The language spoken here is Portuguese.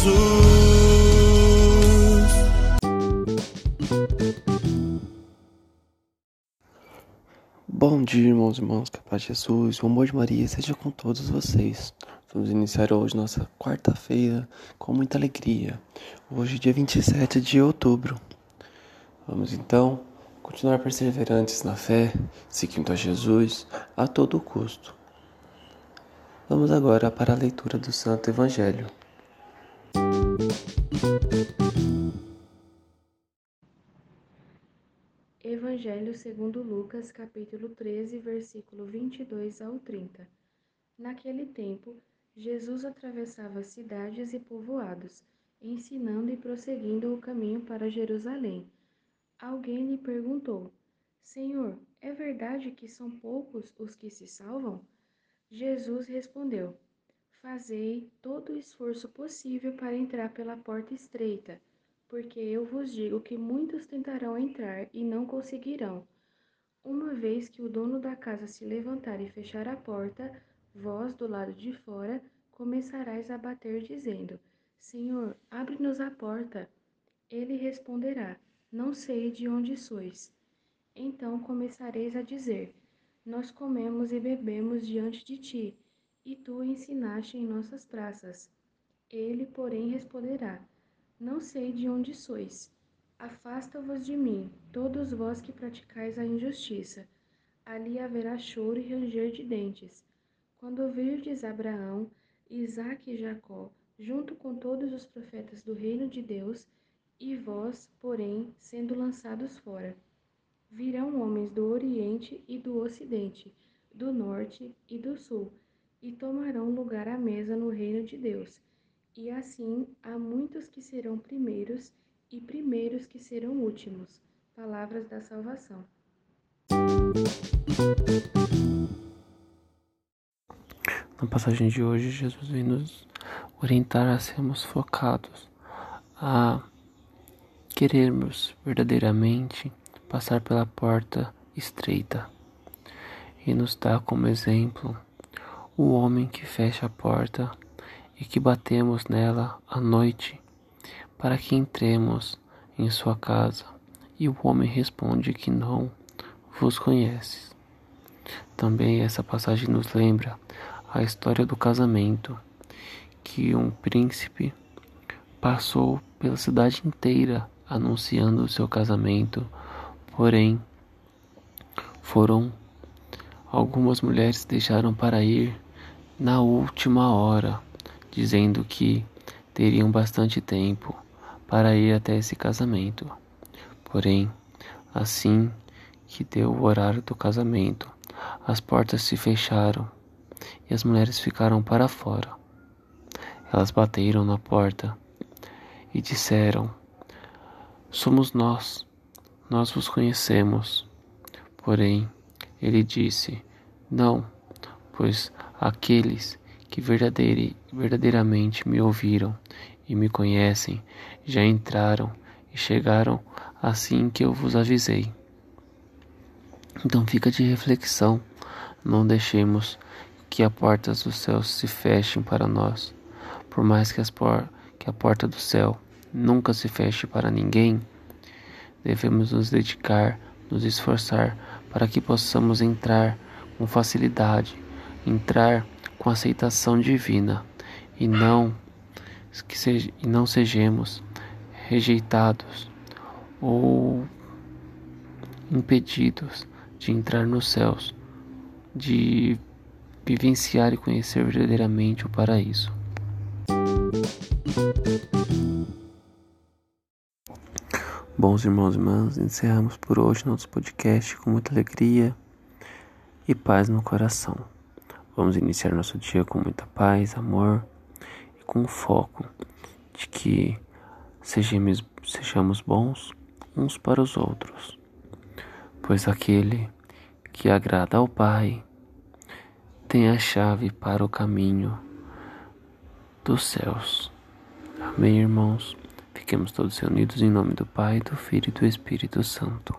Jesus. Bom dia, irmãos e irmãs, que a paz de Jesus, o amor de Maria seja com todos vocês. Vamos iniciar hoje nossa quarta-feira com muita alegria. Hoje, dia 27 de outubro. Vamos então continuar perseverantes na fé, seguindo a Jesus a todo custo. Vamos agora para a leitura do Santo Evangelho. Evangelho segundo Lucas, capítulo 13, versículo 22 ao 30. Naquele tempo, Jesus atravessava cidades e povoados, ensinando e prosseguindo o caminho para Jerusalém. Alguém lhe perguntou: Senhor, é verdade que são poucos os que se salvam? Jesus respondeu: Fazei todo o esforço possível para entrar pela porta estreita, porque eu vos digo que muitos tentarão entrar e não conseguirão. Uma vez que o dono da casa se levantar e fechar a porta, vós, do lado de fora, começarais a bater, dizendo: Senhor, abre-nos a porta. Ele responderá: Não sei de onde sois. Então começareis a dizer: nós comemos e bebemos diante de ti, e tu ensinaste em nossas praças. Ele, porém, responderá: Não sei de onde sois. Afasta-vos de mim, todos vós que praticais a injustiça. Ali haverá choro e ranger de dentes. Quando virdes Abraão, Isaque e Jacó, junto com todos os profetas do reino de Deus, e vós, porém, sendo lançados fora. Virão homens do Oriente e do Ocidente, do Norte e do Sul, e tomarão lugar à mesa no reino de Deus. E assim há muitos que serão primeiros e primeiros que serão últimos. Palavras da salvação. Na passagem de hoje, Jesus vem nos orientar a sermos focados, a querermos verdadeiramente passar pela porta estreita e nos dá como exemplo o homem que fecha a porta e que batemos nela à noite para que entremos em sua casa. E o homem responde que não vos conheces. Também essa passagem nos lembra a história do casamento, que um príncipe passou pela cidade inteira anunciando o seu casamento Porém, foram algumas mulheres deixaram para ir na última hora, dizendo que teriam bastante tempo para ir até esse casamento. Porém, assim que deu o horário do casamento, as portas se fecharam e as mulheres ficaram para fora. Elas bateram na porta e disseram: Somos nós nós vos conhecemos. Porém, ele disse: Não, pois aqueles que verdadeiramente me ouviram e me conhecem já entraram e chegaram assim que eu vos avisei. Então fica de reflexão, não deixemos que as portas do céu se fechem para nós. Por mais que, por que a porta do céu nunca se feche para ninguém, devemos nos dedicar, nos esforçar para que possamos entrar com facilidade, entrar com aceitação divina e não que seja, e não sejamos rejeitados ou impedidos de entrar nos céus, de vivenciar e conhecer verdadeiramente o paraíso. Bons irmãos e irmãs, encerramos por hoje nosso podcast com muita alegria e paz no coração. Vamos iniciar nosso dia com muita paz, amor e com foco de que sejamos, sejamos bons uns para os outros, pois aquele que agrada ao Pai tem a chave para o caminho dos céus. Amém, irmãos? Fiquemos todos reunidos em nome do Pai, do Filho e do Espírito Santo.